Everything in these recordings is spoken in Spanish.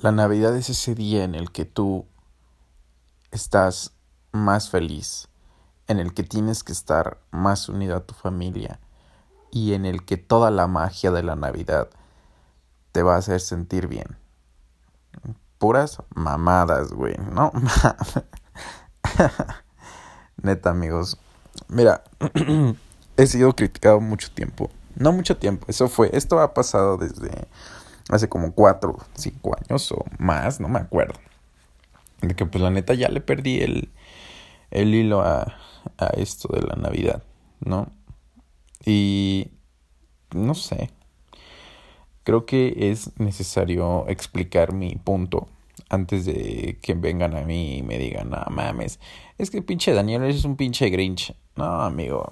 La Navidad es ese día en el que tú estás más feliz, en el que tienes que estar más unido a tu familia y en el que toda la magia de la Navidad te va a hacer sentir bien. Puras mamadas, güey, ¿no? Neta, amigos. Mira, he sido criticado mucho tiempo. No mucho tiempo, eso fue, esto ha pasado desde hace como cuatro, cinco años o más, no me acuerdo. De que pues la neta ya le perdí el, el hilo a, a esto de la Navidad, ¿no? Y no sé. Creo que es necesario explicar mi punto antes de que vengan a mí y me digan, no mames, es que pinche Daniel es un pinche Grinch. No, amigo.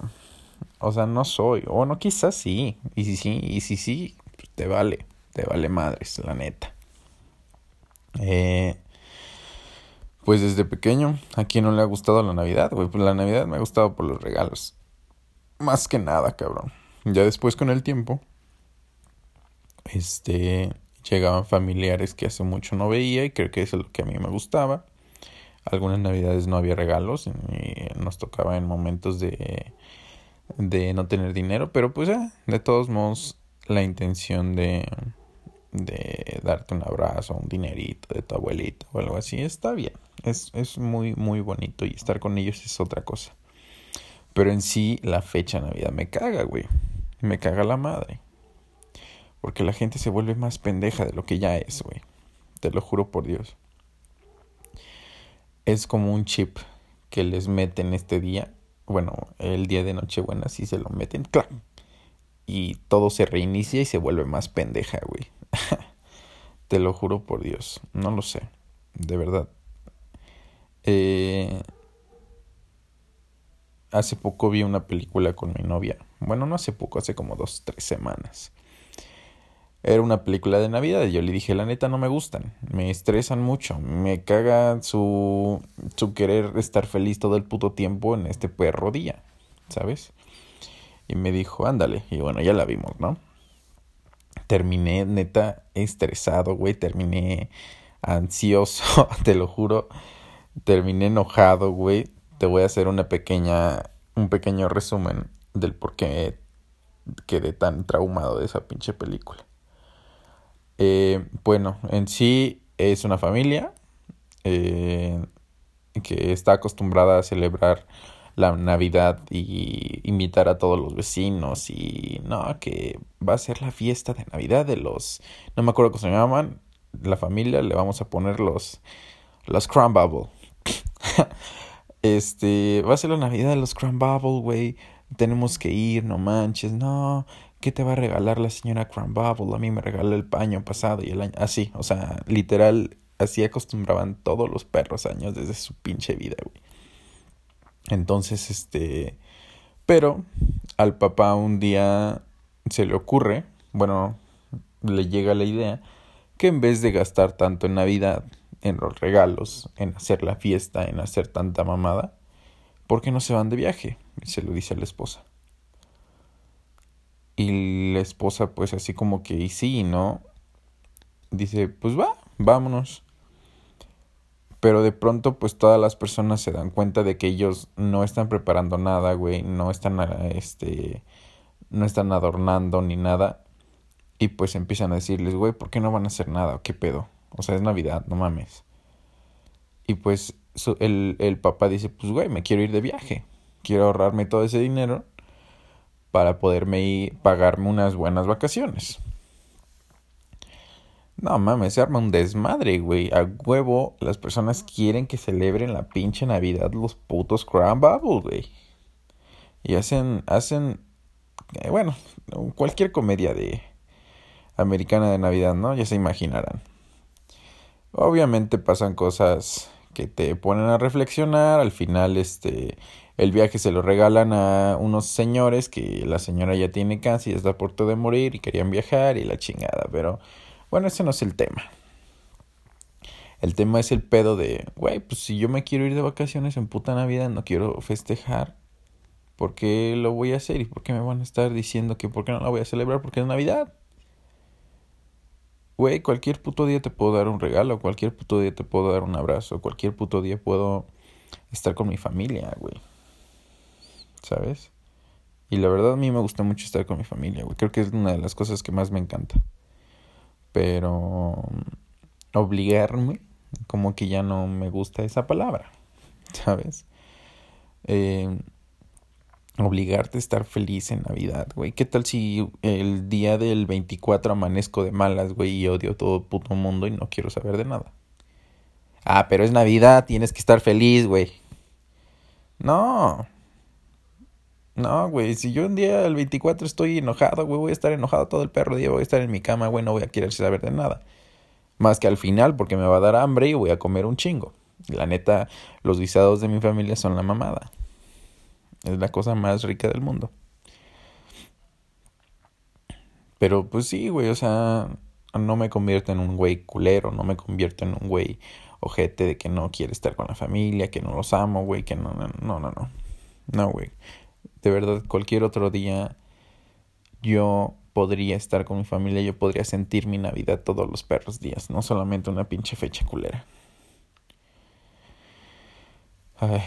O sea, no soy. O no, quizás sí. Y si sí, y si sí, pues te vale. Te vale madres, la neta. Eh, pues desde pequeño, ¿a quién no le ha gustado la Navidad? Pues la Navidad me ha gustado por los regalos. Más que nada, cabrón. Ya después con el tiempo, este, llegaban familiares que hace mucho no veía y creo que es lo que a mí me gustaba. Algunas navidades no había regalos y nos tocaba en momentos de, de no tener dinero, pero pues ya, de todos modos, la intención de, de darte un abrazo, un dinerito de tu abuelito o algo así, está bien. Es, es muy, muy bonito y estar con ellos es otra cosa. Pero en sí, la fecha de Navidad me caga, güey. Me caga la madre. Porque la gente se vuelve más pendeja de lo que ya es, güey. Te lo juro por Dios. Es como un chip que les meten este día. Bueno, el día de Nochebuena sí se lo meten. ¡Claro! Y todo se reinicia y se vuelve más pendeja, güey. Te lo juro por Dios. No lo sé. De verdad. Eh, hace poco vi una película con mi novia. Bueno, no hace poco, hace como dos, tres semanas. Era una película de Navidad y yo le dije, la neta no me gustan, me estresan mucho, me caga su, su querer estar feliz todo el puto tiempo en este perro día, ¿sabes? Y me dijo, ándale, y bueno, ya la vimos, ¿no? Terminé neta estresado, güey, terminé ansioso, te lo juro, terminé enojado, güey. Te voy a hacer una pequeña, un pequeño resumen del por qué quedé tan traumado de esa pinche película. Eh, bueno, en sí es una familia eh, que está acostumbrada a celebrar la Navidad y invitar a todos los vecinos y no, que va a ser la fiesta de Navidad de los, no me acuerdo cómo se llaman, la familia le vamos a poner los, los Bubble. este, va a ser la Navidad de los Bubble, güey, tenemos que ir, no manches, no, ¿qué te va a regalar la señora Bubble? A mí me regaló el paño pasado y el año, así, o sea, literal, así acostumbraban todos los perros años desde su pinche vida, güey. Entonces, este, pero al papá un día se le ocurre, bueno, le llega la idea que en vez de gastar tanto en Navidad, en los regalos, en hacer la fiesta, en hacer tanta mamada, ¿por qué no se van de viaje? Se lo dice a la esposa. Y la esposa, pues así como que, y sí, ¿no? Dice, pues va, vámonos. Pero de pronto, pues todas las personas se dan cuenta de que ellos no están preparando nada, güey, no están, este, no están adornando ni nada. Y pues empiezan a decirles, güey, ¿por qué no van a hacer nada? ¿Qué pedo? O sea, es Navidad, no mames. Y pues el, el papá dice, pues, güey, me quiero ir de viaje. Quiero ahorrarme todo ese dinero para poderme ir, pagarme unas buenas vacaciones. No mames, se arma un desmadre, güey. A huevo, las personas quieren que celebren la pinche Navidad los putos Crown Bubble, güey. Y hacen, hacen, eh, bueno, cualquier comedia de americana de Navidad, ¿no? Ya se imaginarán. Obviamente pasan cosas que te ponen a reflexionar. Al final, este, el viaje se lo regalan a unos señores que la señora ya tiene cáncer y está a punto de morir y querían viajar y la chingada, pero bueno, ese no es el tema. El tema es el pedo de, güey, pues si yo me quiero ir de vacaciones en puta Navidad, no quiero festejar, ¿por qué lo voy a hacer? ¿Y por qué me van a estar diciendo que por qué no la voy a celebrar? Porque es Navidad. güey, cualquier puto día te puedo dar un regalo, cualquier puto día te puedo dar un abrazo, cualquier puto día puedo estar con mi familia, güey. ¿Sabes? Y la verdad a mí me gusta mucho estar con mi familia, güey. Creo que es una de las cosas que más me encanta. Pero obligarme, como que ya no me gusta esa palabra, ¿sabes? Eh, obligarte a estar feliz en Navidad, güey. ¿Qué tal si el día del 24 amanezco de malas, güey, y odio todo puto mundo y no quiero saber de nada? Ah, pero es Navidad, tienes que estar feliz, güey. No. No, güey, si yo un día el 24 estoy enojado, güey, voy a estar enojado todo el perro día, voy a estar en mi cama, güey, no voy a querer saber de nada. Más que al final, porque me va a dar hambre y voy a comer un chingo. La neta, los guisados de mi familia son la mamada. Es la cosa más rica del mundo. Pero pues sí, güey, o sea, no me convierto en un güey culero, no me convierto en un güey ojete de que no quiere estar con la familia, que no los amo, güey, que no, no, no, no, no. No, güey. De verdad, cualquier otro día yo podría estar con mi familia, yo podría sentir mi Navidad todos los perros días, no solamente una pinche fecha culera. Ay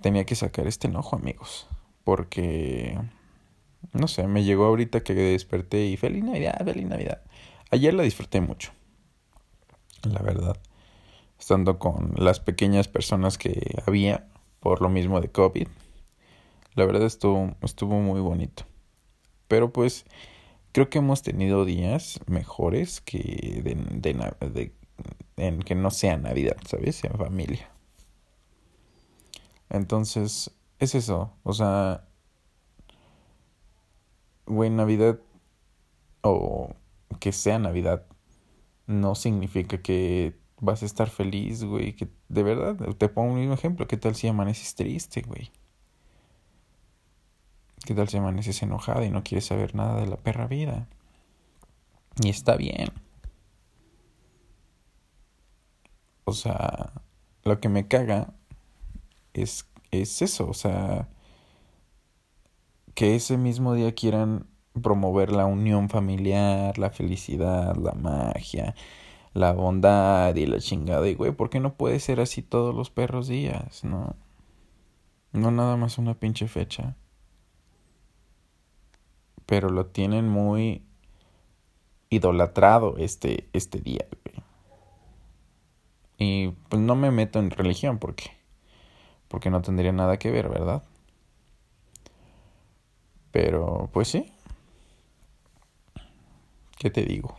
tenía que sacar este enojo, amigos. Porque, no sé, me llegó ahorita que desperté y feliz Navidad, feliz Navidad. Ayer la disfruté mucho, la verdad. Estando con las pequeñas personas que había por lo mismo de COVID. La verdad estuvo, estuvo muy bonito. Pero pues creo que hemos tenido días mejores que de, de, en que no sea Navidad, ¿sabes? En familia. Entonces, es eso. O sea, güey, Navidad o que sea Navidad no significa que vas a estar feliz, güey. Que de verdad, te pongo un mismo ejemplo. ¿Qué tal si amaneces triste, güey? ¿Qué tal si amaneces enojada y no quieres saber nada de la perra vida? Y está bien. O sea, lo que me caga es, es eso, o sea, que ese mismo día quieran promover la unión familiar, la felicidad, la magia, la bondad y la chingada. Y güey, ¿por qué no puede ser así todos los perros días? No. No nada más una pinche fecha. Pero lo tienen muy idolatrado este, este día. Y pues no me meto en religión porque porque no tendría nada que ver, ¿verdad? Pero, pues sí. ¿Qué te digo?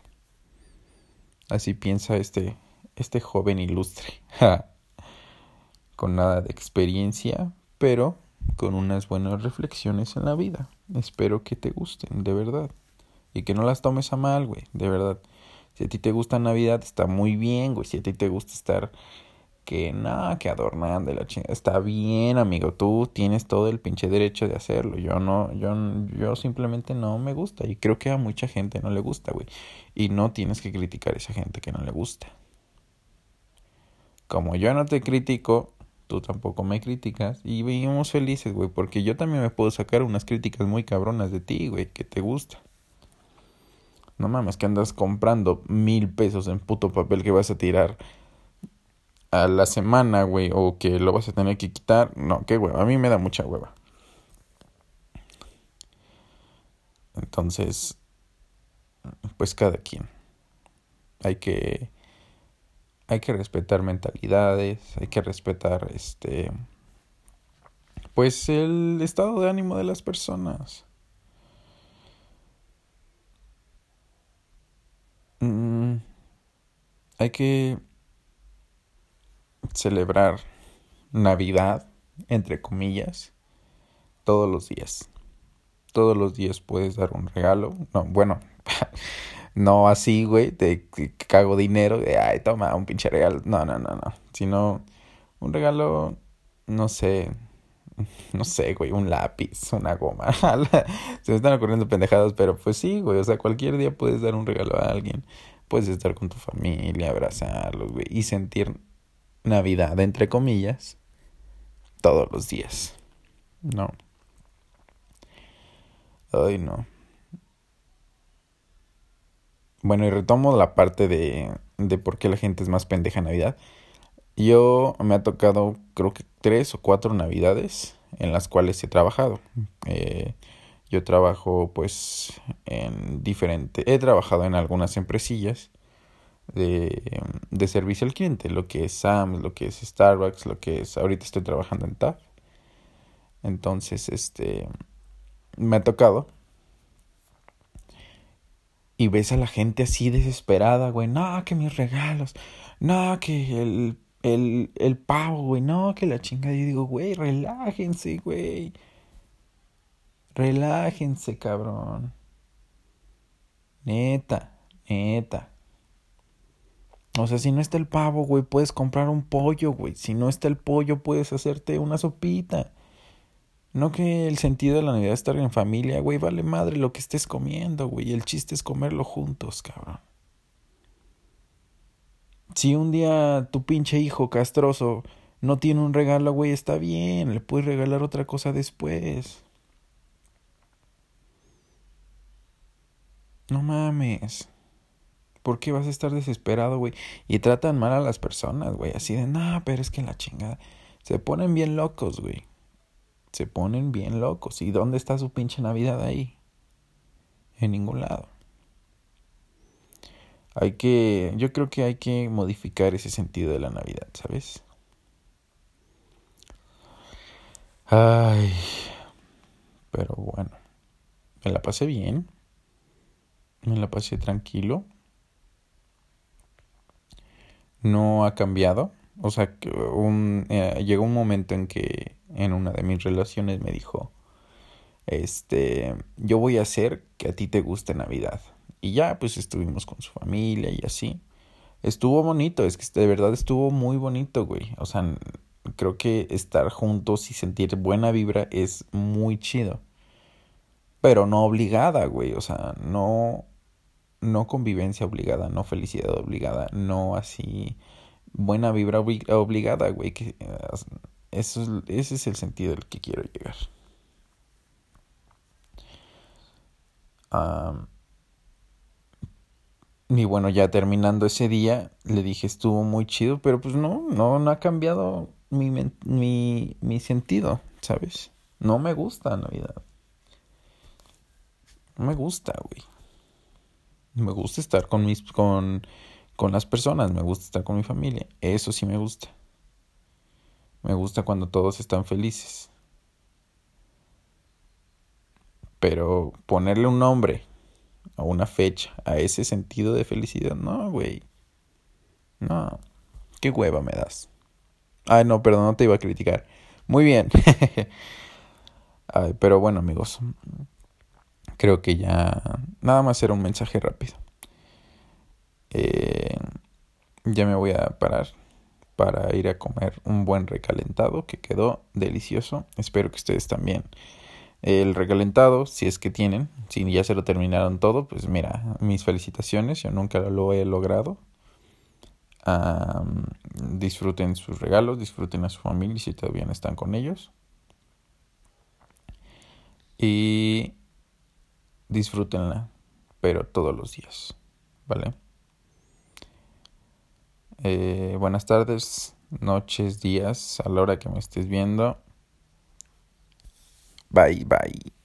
Así piensa este, este joven ilustre. con nada de experiencia, pero con unas buenas reflexiones en la vida. Espero que te gusten, de verdad. Y que no las tomes a mal, güey, de verdad. Si a ti te gusta Navidad, está muy bien, güey. Si a ti te gusta estar que nada, que adornan de la chingada. Está bien, amigo, tú tienes todo el pinche derecho de hacerlo. Yo no, yo, yo simplemente no me gusta. Y creo que a mucha gente no le gusta, güey. Y no tienes que criticar a esa gente que no le gusta. Como yo no te critico, tú tampoco me criticas. Y vivimos felices, güey. Porque yo también me puedo sacar unas críticas muy cabronas de ti, güey, que te gusta. No mames, que andas comprando mil pesos en puto papel que vas a tirar a la semana, güey, o que lo vas a tener que quitar. No, qué hueva. A mí me da mucha hueva. Entonces, pues cada quien. Hay que hay que respetar mentalidades, hay que respetar este pues el estado de ánimo de las personas. Mm, hay que celebrar Navidad, entre comillas, todos los días. Todos los días puedes dar un regalo. No, bueno, no así, güey, te cago dinero, de, ay, toma un pinche regalo. No, no, no, no. Sino un regalo, no sé, no sé, güey, un lápiz, una goma. Se me están ocurriendo pendejadas, pero pues sí, güey, o sea, cualquier día puedes dar un regalo a alguien. Puedes estar con tu familia, abrazarlos, güey, y sentir Navidad, entre comillas, todos los días. No. Ay, no. Bueno, y retomo la parte de, de por qué la gente es más pendeja en Navidad. Yo me ha tocado, creo que tres o cuatro Navidades en las cuales he trabajado. Eh, yo trabajo pues en diferente, he trabajado en algunas empresillas de, de servicio al cliente, lo que es Sam's, lo que es Starbucks, lo que es, ahorita estoy trabajando en TAF. Entonces, este, me ha tocado. Y ves a la gente así desesperada, güey, no, que mis regalos, no, que el, el, el pavo, güey, no, que la chingada. Yo digo, güey, relájense, güey. Relájense, cabrón. Neta, neta. O sea, si no está el pavo, güey, puedes comprar un pollo, güey. Si no está el pollo, puedes hacerte una sopita. No que el sentido de la Navidad es estar en familia, güey, vale madre lo que estés comiendo, güey. El chiste es comerlo juntos, cabrón. Si un día tu pinche hijo castroso no tiene un regalo, güey, está bien, le puedes regalar otra cosa después. No mames. ¿Por qué vas a estar desesperado, güey? Y tratan mal a las personas, güey. Así de, no, pero es que la chingada. Se ponen bien locos, güey. Se ponen bien locos. ¿Y dónde está su pinche Navidad ahí? En ningún lado. Hay que, yo creo que hay que modificar ese sentido de la Navidad, ¿sabes? Ay, pero bueno, me la pasé bien, me la pasé tranquilo, no ha cambiado, o sea, un, eh, llegó un momento en que en una de mis relaciones me dijo, este, yo voy a hacer que a ti te guste Navidad. Y ya, pues estuvimos con su familia y así. Estuvo bonito, es que de verdad estuvo muy bonito, güey. O sea, creo que estar juntos y sentir buena vibra es muy chido. Pero no obligada, güey. O sea, no, no convivencia obligada, no felicidad obligada, no así buena vibra obligada, güey. Que, eso ese es el sentido del que quiero llegar. Y bueno, ya terminando ese día, le dije, estuvo muy chido, pero pues no, no, no ha cambiado mi, mi, mi sentido, ¿sabes? No me gusta Navidad. No me gusta, güey. Me gusta estar con mis, con, con las personas, me gusta estar con mi familia. Eso sí me gusta. Me gusta cuando todos están felices. Pero ponerle un nombre a una fecha, a ese sentido de felicidad. No, güey. No. Qué hueva me das. Ay, no, perdón, no te iba a criticar. Muy bien. Ay, pero bueno, amigos. Creo que ya. Nada más era un mensaje rápido. Eh, ya me voy a parar para ir a comer un buen recalentado que quedó delicioso. Espero que ustedes también el recalentado, si es que tienen, si ya se lo terminaron todo, pues mira, mis felicitaciones, yo nunca lo he logrado. disfruten sus regalos, disfruten a su familia si todavía no están con ellos. Y disfrútenla, pero todos los días, ¿vale? Eh, buenas tardes, noches, días, a la hora que me estés viendo. Bye, bye.